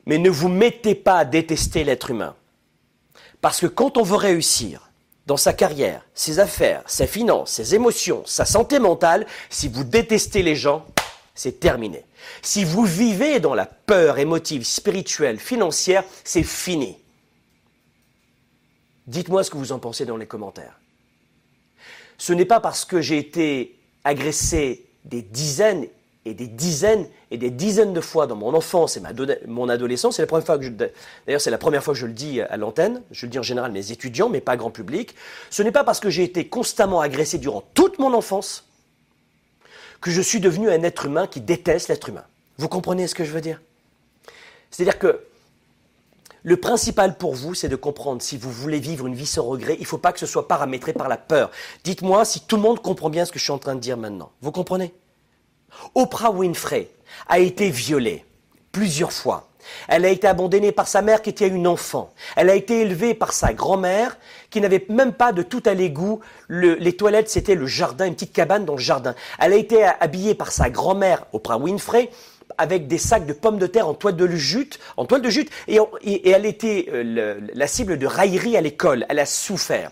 Mais ne vous mettez pas à détester l'être humain. Parce que quand on veut réussir dans sa carrière, ses affaires, ses finances, ses émotions, sa santé mentale, si vous détestez les gens, c'est terminé. Si vous vivez dans la peur émotive, spirituelle, financière, c'est fini. Dites-moi ce que vous en pensez dans les commentaires. Ce n'est pas parce que j'ai été agressé des dizaines et des dizaines et des dizaines de fois dans mon enfance et ma mon adolescence. C'est la première fois que d'ailleurs, c'est la première fois que je le dis à l'antenne. Je le dis en général à mes étudiants, mais pas grand public. Ce n'est pas parce que j'ai été constamment agressé durant toute mon enfance que je suis devenu un être humain qui déteste l'être humain. Vous comprenez ce que je veux dire? C'est-à-dire que le principal pour vous, c'est de comprendre si vous voulez vivre une vie sans regret, il ne faut pas que ce soit paramétré par la peur. Dites-moi si tout le monde comprend bien ce que je suis en train de dire maintenant. Vous comprenez? Oprah Winfrey a été violée plusieurs fois. Elle a été abandonnée par sa mère qui était une enfant. Elle a été élevée par sa grand-mère qui n'avait même pas de tout à l'égout. Le, les toilettes, c'était le jardin, une petite cabane dans le jardin. Elle a été habillée par sa grand-mère, Oprah Winfrey, avec des sacs de pommes de terre en toile de jute, en toile de jute, et, elle était euh, la cible de raillerie à l'école. Elle a souffert.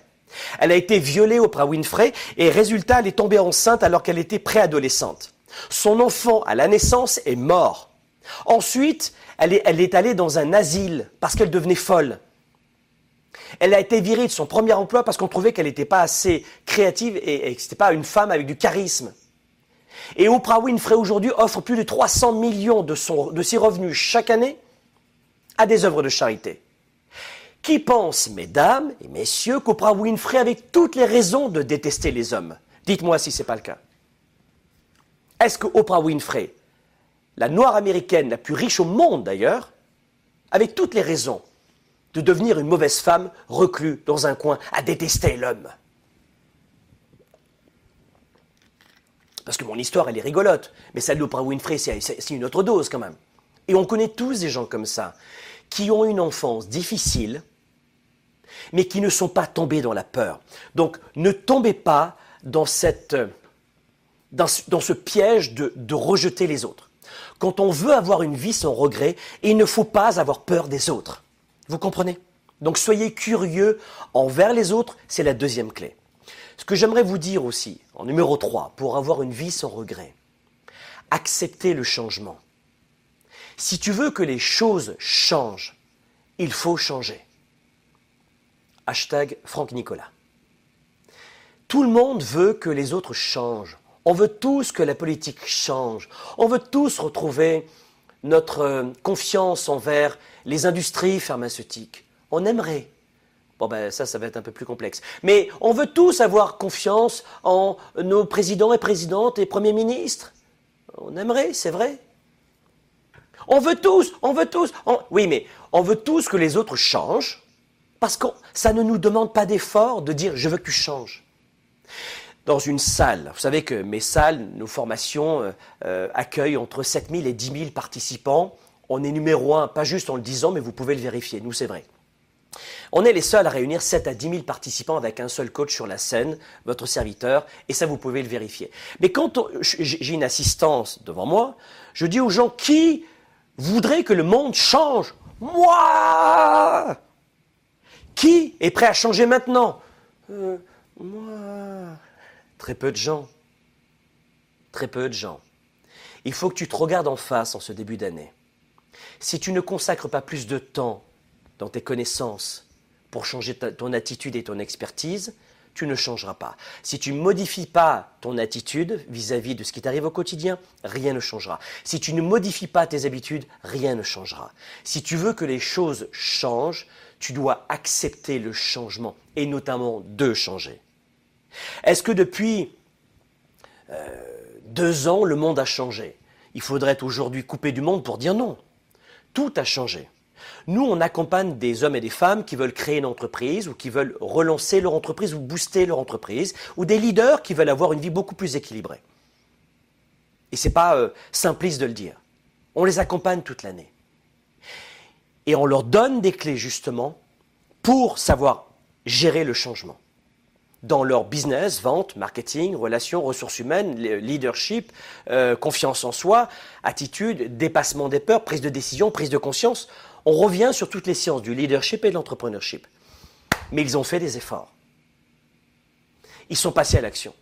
Elle a été violée Oprah Winfrey et résultat, elle est tombée enceinte alors qu'elle était préadolescente. Son enfant à la naissance est mort. Ensuite, elle est, elle est allée dans un asile parce qu'elle devenait folle. Elle a été virée de son premier emploi parce qu'on trouvait qu'elle n'était pas assez créative et, et que ce n'était pas une femme avec du charisme. Et Oprah Winfrey aujourd'hui offre plus de 300 millions de, ses revenus chaque année à des œuvres de charité. Qui pense, mesdames et messieurs, qu'Oprah Winfrey avait toutes les raisons de détester les hommes Dites-moi si ce n'est pas le cas. Est-ce que Oprah Winfrey, la noire américaine la plus riche au monde d'ailleurs, avait toutes les raisons de devenir une mauvaise femme reclue dans un coin à détester l'homme? Parce que mon histoire, elle est rigolote, mais celle d'Oprah Winfrey, c'est une autre dose quand même. Et on connaît tous des gens comme ça, qui ont une enfance difficile, mais qui ne sont pas tombés dans la peur. Donc ne tombez pas dans, cette, dans, ce piège de, de rejeter les autres. Quand on veut avoir une vie sans regret, il ne faut pas avoir peur des autres. Vous comprenez? Donc soyez curieux envers les autres, c'est la deuxième clé. Ce que j'aimerais vous dire aussi, en numéro 3, pour avoir une vie sans regret, acceptez le changement. Si tu veux que les choses changent, il faut changer. Hashtag Franck Nicolas. Tout le monde veut que les autres changent. On veut tous que la politique change. On veut tous retrouver notre euh, confiance envers les industries pharmaceutiques. On aimerait. Bon ben ça, ça va être un peu plus complexe. Mais on veut tous avoir confiance en nos présidents et présidentes et premiers ministres. On aimerait, c'est vrai. On veut tous, on veut tous. Oui, mais on veut tous que les autres changent parce que ça ne nous demande pas d'effort de dire je veux que tu changes. Dans une salle, vous savez que mes salles, nos formations euh, euh, accueillent entre 7000 et 10 000 participants. On est numéro un, pas juste en le disant, mais vous pouvez le vérifier. Nous, c'est vrai. On est les seuls à réunir 7 à 10 000 participants avec un seul coach sur la scène, votre serviteur, et ça vous pouvez le vérifier. Mais quand j'ai une assistance devant moi, je dis aux gens qui voudrait que le monde change? Moi Qui est prêt à changer maintenant? Euh, Moi. Très peu de gens. Très peu de gens. Il faut que tu te regardes en face en ce début d'année. Si tu ne consacres pas plus de temps dans tes connaissances pour changer ton attitude et ton expertise, tu ne changeras pas. Si tu ne modifies pas ton attitude vis-à-vis de ce qui t'arrive au quotidien, rien ne changera. Si tu ne modifies pas tes habitudes, rien ne changera. Si tu veux que les choses changent, tu dois accepter le changement et notamment de changer. Est-ce que depuis euh, deux ans, le monde a changé? Il faudrait aujourd'hui couper du monde pour dire non. Tout a changé. Nous, on accompagne des hommes et des femmes qui veulent créer une entreprise ou qui veulent relancer leur entreprise ou booster leur entreprise, ou des leaders qui veulent avoir une vie beaucoup plus équilibrée. Et ce n'est pas euh, simpliste de le dire. On les accompagne toute l'année. Et on leur donne des clés justement pour savoir gérer le changement dans leur business, vente, marketing, relations, ressources humaines, leadership, euh, confiance en soi, attitude, dépassement des peurs, prise de décision, prise de conscience. On revient sur toutes les sciences du leadership et de l'entrepreneurship. Mais ils ont fait des efforts. Ils sont passés à l'action.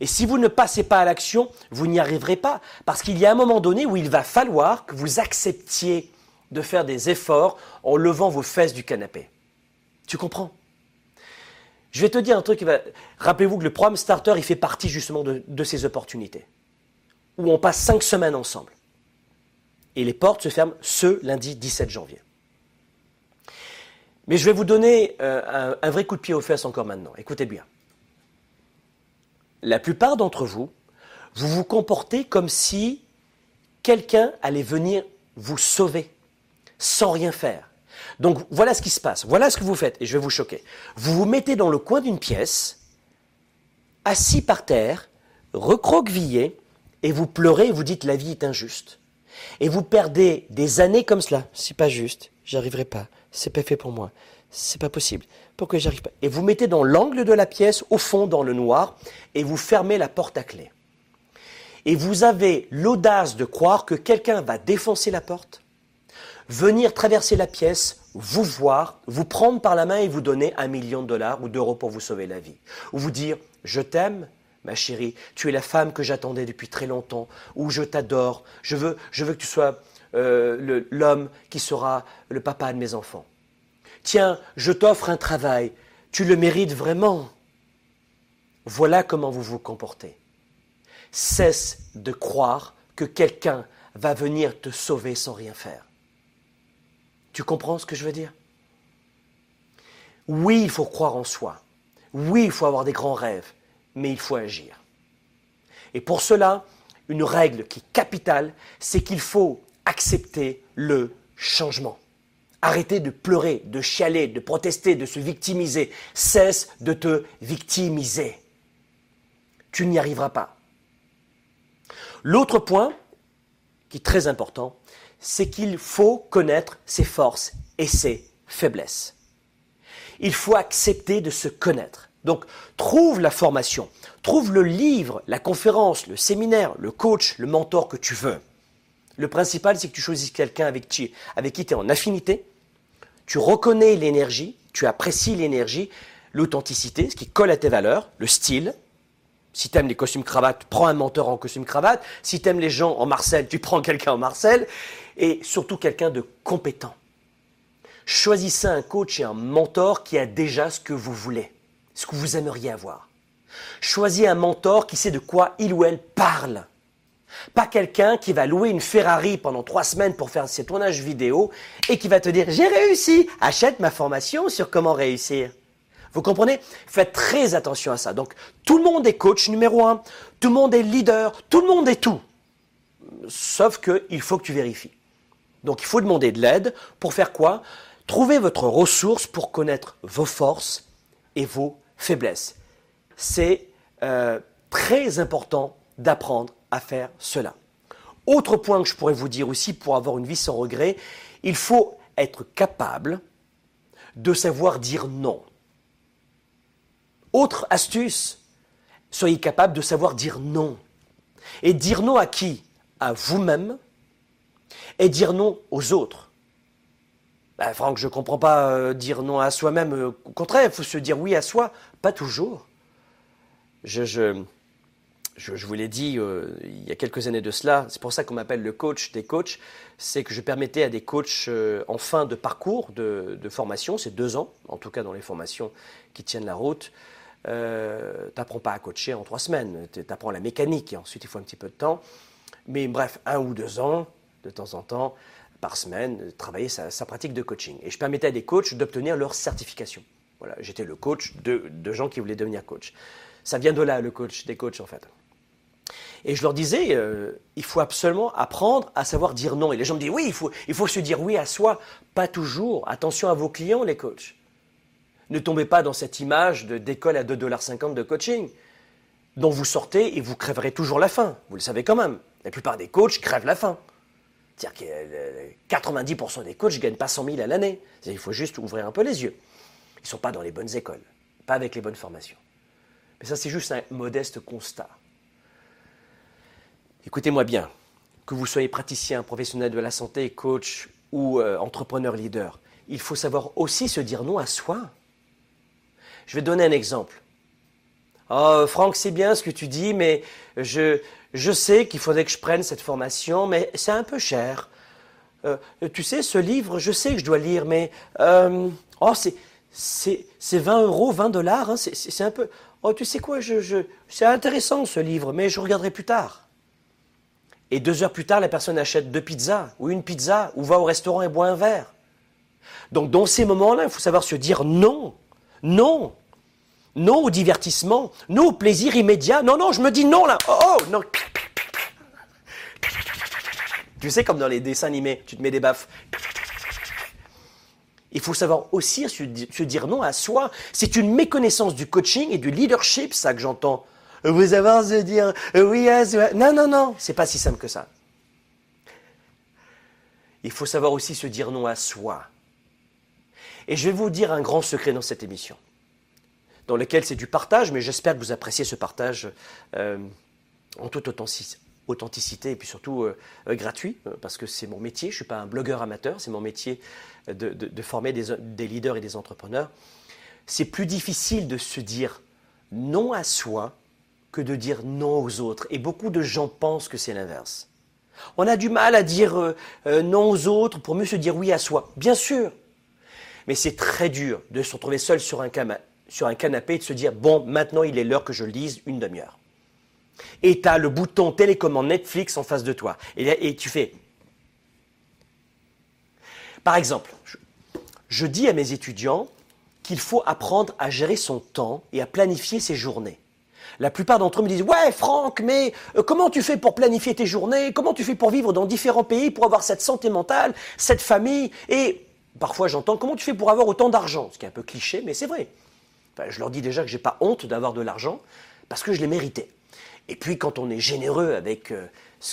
Et si vous ne passez pas à l'action, vous n'y arriverez pas. Parce qu'il y a un moment donné où il va falloir que vous acceptiez de faire des efforts en levant vos fesses du canapé. Tu comprends? Je vais te dire un truc qui va... Rappelez-vous que le programme Starter, il fait partie justement de, de ces opportunités. Où on passe cinq semaines ensemble. Et les portes se ferment ce lundi 17 janvier. Mais je vais vous donner euh, un, vrai coup de pied aux fesses encore maintenant. Écoutez bien. La plupart d'entre vous, vous vous comportez comme si quelqu'un allait venir vous sauver sans rien faire. Donc voilà ce qui se passe, voilà ce que vous faites, et je vais vous choquer. Vous vous mettez dans le coin d'une pièce, assis par terre, recroquevillé, et vous pleurez et vous dites la vie est injuste. Et vous perdez des années comme cela. C'est pas juste, j'arriverai pas, c'est pas fait pour moi, c'est pas possible. Pourquoi j'arrive pas? Et vous mettez dans l'angle de la pièce, au fond, dans le noir, et vous fermez la porte à clé. Et vous avez l'audace de croire que quelqu'un va défoncer la porte, venir traverser la pièce, vous voir, vous prendre par la main et vous donner un million de dollars ou d'euros pour vous sauver la vie. Ou vous dire, je t'aime, ma chérie, tu es la femme que j'attendais depuis très longtemps, ou je t'adore, je veux, je veux que tu sois euh, l'homme qui sera le papa de mes enfants. Tiens, je t'offre un travail, tu le mérites vraiment. Voilà comment vous vous comportez. Cesse de croire que quelqu'un va venir te sauver sans rien faire. Tu comprends ce que je veux dire? Oui, il faut croire en soi. Oui, il faut avoir des grands rêves, mais il faut agir. Et pour cela, une règle qui est capitale, c'est qu'il faut accepter le changement. Arrêtez de pleurer, de chialer, de protester, de se victimiser. Cesse de te victimiser. Tu n'y arriveras pas. L'autre point, qui est très important, c'est qu'il faut connaître ses forces et ses faiblesses. Il faut accepter de se connaître. Donc, trouve la formation, trouve le livre, la conférence, le séminaire, le coach, le mentor que tu veux. Le principal, c'est que tu choisisses quelqu'un avec qui, avec qui tu es en affinité, tu reconnais l'énergie, tu apprécies l'énergie, l'authenticité, ce qui colle à tes valeurs, le style. Si tu aimes les costumes cravates, prends un mentor en costume cravate. Si tu aimes les gens en Marcel, tu prends quelqu'un en Marcel. Et surtout quelqu'un de compétent. Choisissez un coach et un mentor qui a déjà ce que vous voulez ce que vous aimeriez avoir. Choisis un mentor qui sait de quoi il ou elle parle. Pas quelqu'un qui va louer une Ferrari pendant trois semaines pour faire ses tournages vidéo et qui va te dire j'ai réussi, achète ma formation sur comment réussir. Vous comprenez? Faites très attention à ça. Donc tout le monde est coach numéro un, tout le monde est leader, tout le monde est tout. Sauf qu'il faut que tu vérifies. Donc il faut demander de l'aide pour faire quoi? Trouver votre ressource pour connaître vos forces et vos faiblesse. C'est euh, très important d'apprendre à faire cela. Autre point que je pourrais vous dire aussi pour avoir une vie sans regret, il faut être capable de savoir dire non. Autre astuce, soyez capable de savoir dire non. Et dire non à qui? À vous-même et dire non aux autres. Ben, Franck, je ne comprends pas euh, dire non à soi-même. Au contraire, il faut se dire oui à soi. Pas toujours. Je, je, je, vous l'ai dit euh, il y a quelques années de cela, c'est pour ça qu'on m'appelle le coach des coachs, c'est que je permettais à des coachs en fin de parcours de, de formation, c'est deux ans, en tout cas dans les formations qui tiennent la route, euh, n'apprends pas à coacher en trois semaines, tu apprends la mécanique et ensuite il faut un petit peu de temps. Mais bref, un ou deux ans, de temps en temps, par semaine, travailler sa, pratique de coaching. Et je permettais à des coachs d'obtenir leur certification. Voilà, j'étais le coach de, gens qui voulaient devenir coach. Ça vient de là, le coach des coachs, en fait. Et je leur disais, euh, il faut absolument apprendre à savoir dire non. Et les gens me disent, oui, il faut, il faut se dire oui à soi. Pas toujours. Attention à vos clients, les coachs. Ne tombez pas dans cette image d'école à 2,50$ de coaching, dont vous sortez et vous crèverez toujours la faim. Vous le savez quand même. La plupart des coachs crèvent la faim. C'est-à-dire que 90% des coachs ne gagnent pas 100 000 à l'année. Il faut juste ouvrir un peu les yeux. Ils ne sont pas dans les bonnes écoles, pas avec les bonnes formations. Mais ça, c'est juste un modeste constat. Écoutez-moi bien, que vous soyez praticien, professionnel de la santé, coach ou euh, entrepreneur leader, il faut savoir aussi se dire non à soi. Je vais donner un exemple. Oh, Franck, c'est bien ce que tu dis, mais je, je sais qu'il faudrait que je prenne cette formation, mais c'est un peu cher. Euh, tu sais, ce livre, je sais que je dois lire, mais euh, oh, c'est, 20 euros, 20 dollars, hein, c'est, un peu. Oh, tu sais quoi, je, c'est intéressant ce livre, mais je regarderai plus tard. Et deux heures plus tard, la personne achète deux pizzas, ou une pizza, ou va au restaurant et boit un verre. Donc, dans ces moments-là, il faut savoir se dire non. Non non au divertissement, non au plaisir immédiat. Non, non, je me dis non là. Oh, oh non. Tu sais, comme dans les dessins animés, tu te mets des baffes. Il faut savoir aussi se dire non à soi. C'est une méconnaissance du coaching et du leadership, ça que j'entends. Vous savez se dire oui à soi. Non, non, non, c'est pas si simple que ça. Il faut savoir aussi se dire non à soi. Et je vais vous dire un grand secret dans cette émission dans lequel c'est du partage, mais j'espère que vous appréciez ce partage euh, en toute authenticité et puis surtout euh, euh, gratuit, parce que c'est mon métier, je ne suis pas un blogueur amateur, c'est mon métier de, former des, des, leaders et des entrepreneurs. C'est plus difficile de se dire non à soi que de dire non aux autres. Et beaucoup de gens pensent que c'est l'inverse. On a du mal à dire non aux autres pour mieux se dire oui à soi. Bien sûr. Mais c'est très dur de se retrouver seul sur un, canapé et de se dire, bon, maintenant il est l'heure que je lise une demi-heure. Et tu as le bouton télécommande Netflix en face de toi. Et, tu fais. Par exemple, je dis à mes étudiants qu'il faut apprendre à gérer son temps et à planifier ses journées. La plupart d'entre eux me disent Ouais, Franck, mais euh, comment tu fais pour planifier tes journées? Comment tu fais pour vivre dans différents pays, pour avoir cette santé mentale, cette famille? Et parfois j'entends Comment tu fais pour avoir autant d'argent? Ce qui est un peu cliché, mais c'est vrai. je leur dis déjà que je n'ai pas honte d'avoir de l'argent parce que je l'ai mérité. Et puis quand on est généreux avec euh,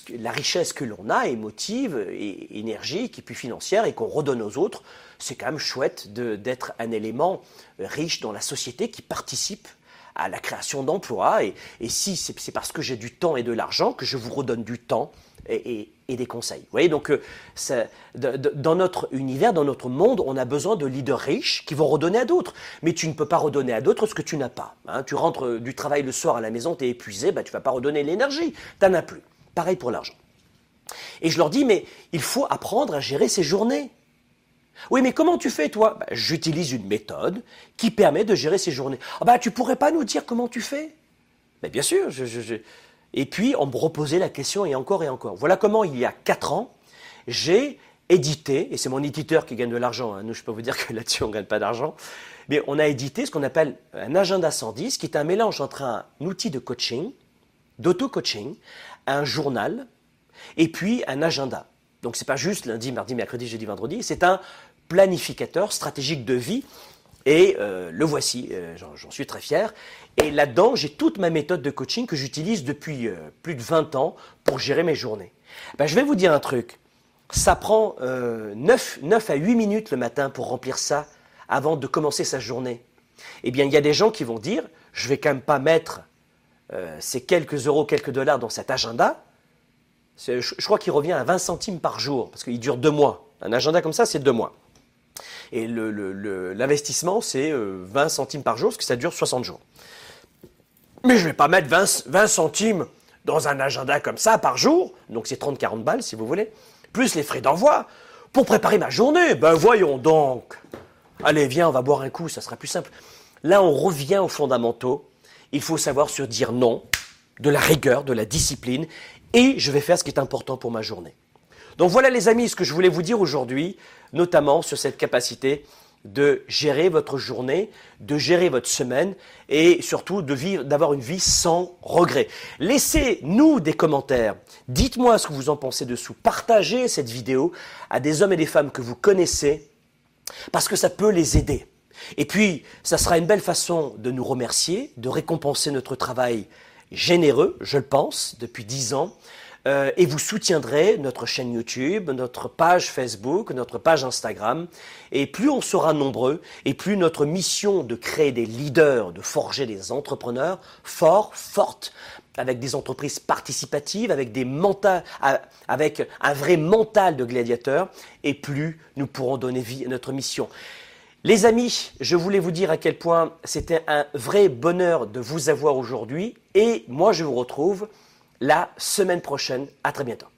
la richesse que l'on a, émotive, et énergique, et puis financière, et qu'on redonne aux autres, c'est quand même chouette d'être un élément riche dans la société qui participe à la création d'emplois. Et, si c'est parce que j'ai du temps et de l'argent que je vous redonne du temps et, des conseils. Vous voyez, donc euh, dans notre univers, dans notre monde, on a besoin de leaders riches qui vont redonner à d'autres. Mais tu ne peux pas redonner à d'autres ce que tu n'as pas. Hein. Tu rentres du travail le soir à la maison, tu es épuisé, bah, tu vas pas redonner l'énergie. Tu n'en as plus. Pareil pour l'argent. Et je leur dis, mais il faut apprendre à gérer ses journées. Oui, mais comment tu fais, toi? Bah, J'utilise une méthode qui permet de gérer ces journées. Ah bah, tu pourrais pas nous dire comment tu fais? Mais Bien sûr. Et puis, on me reposait la question et encore et encore. Voilà comment, il y a quatre ans, j'ai édité, et c'est mon éditeur qui gagne de l'argent, hein. nous je peux vous dire que là-dessus on ne gagne pas d'argent, mais on a édité ce qu'on appelle un agenda 110, qui est un mélange entre un outil de coaching, d'auto-coaching, un journal, et puis un agenda. Donc c'est pas juste lundi, mardi, mercredi, jeudi, vendredi, c'est un planificateur stratégique de vie. Et euh, le voici, euh, j'en suis très fier. Et là-dedans, j'ai toute ma méthode de coaching que j'utilise depuis euh, plus de 20 ans pour gérer mes journées. Ben, je vais vous dire un truc. Ça prend 9, 9 à 8 minutes le matin pour remplir ça avant de commencer sa journée. Eh bien, il y a des gens qui vont dire, je vais quand même pas mettre ces quelques euros, quelques dollars dans cet agenda, je, crois qu'il revient à 20 centimes par jour, parce qu'il dure deux mois. Un agenda comme ça, c'est deux mois. Et l'investissement, c'est 20 euh, centimes par jour, parce que ça dure 60 jours. Mais je ne vais pas mettre 20, centimes dans un agenda comme ça par jour, donc c'est 30-40 balles si vous voulez, plus les frais d'envoi, pour préparer ma journée. Ben voyons donc. Allez, viens, on va boire un coup, ça sera plus simple. Là, on revient aux fondamentaux. Il faut savoir se dire non, de la rigueur, de la discipline, et je vais faire ce qui est important pour ma journée. Donc voilà les amis ce que je voulais vous dire aujourd'hui, notamment sur cette capacité de gérer votre journée, de gérer votre semaine et surtout d'avoir une vie sans regret. Laissez-nous des commentaires. Dites-moi ce que vous en pensez dessous. Partagez cette vidéo à des hommes et des femmes que vous connaissez parce que ça peut les aider. Et puis, ça sera une belle façon de nous remercier, de récompenser notre travail généreux, je le pense, depuis dix ans. Euh, et vous soutiendrez notre chaîne YouTube, notre page Facebook, notre page Instagram. Et plus on sera nombreux, et plus notre mission de créer des leaders, de forger des entrepreneurs forts, fortes, avec des entreprises participatives, avec, des avec un vrai mental de gladiateur, et plus nous pourrons donner vie à notre mission. Les amis, je voulais vous dire à quel point c'était un vrai bonheur de vous avoir aujourd'hui et moi je vous retrouve la semaine prochaine. À très bientôt.